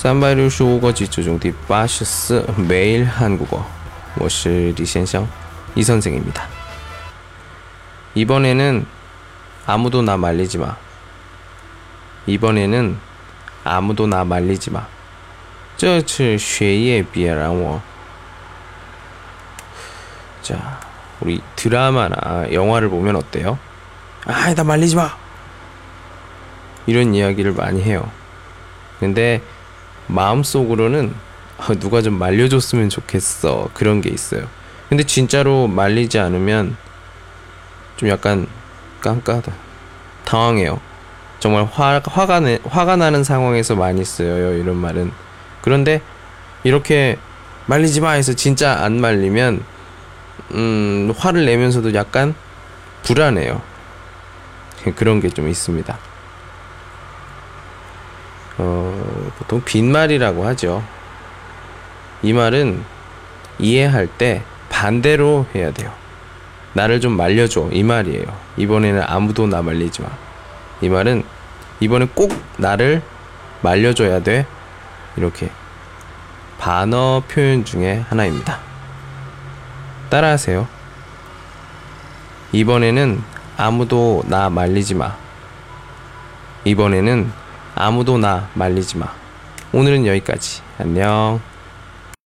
三百六十五个句子中第八十四매일한국어我是李先生이 선생입니다. 이번에는 아무도 나 말리지 마. 이번에는 아무도 나 말리지 마. 这次学业别让我 자, 우리 드라마나 영화를 보면 어때요? 아, 나 말리지 마. 이런 이야기를 많이 해요. 근데 마음속으로는 아, 누가 좀 말려줬으면 좋겠어. 그런 게 있어요. 근데 진짜로 말리지 않으면 좀 약간 깜깜하다. 당황해요. 정말 화, 화가, 내, 화가 나는 상황에서 많이 쓰여요. 이런 말은. 그런데 이렇게 말리지 마 해서 진짜 안 말리면 음, 화를 내면서도 약간 불안해요. 그런 게 좀 있습니다. 어, 보통 빈말이라고 하죠. 이 말은 이해할 때 반대로 해야 돼요. 나를 좀 말려줘. 이 말이에요. 이번에는 아무도 나 말리지 마. 이 말은 이번엔 꼭 나를 말려줘야 돼. 이렇게 반어 표현 중에 하나입니다. 따라하세요. 이번에는 아무도 나 말리지 마. 이번에는 아무도 나 말리지 마. 오늘은 여기까지. 안녕.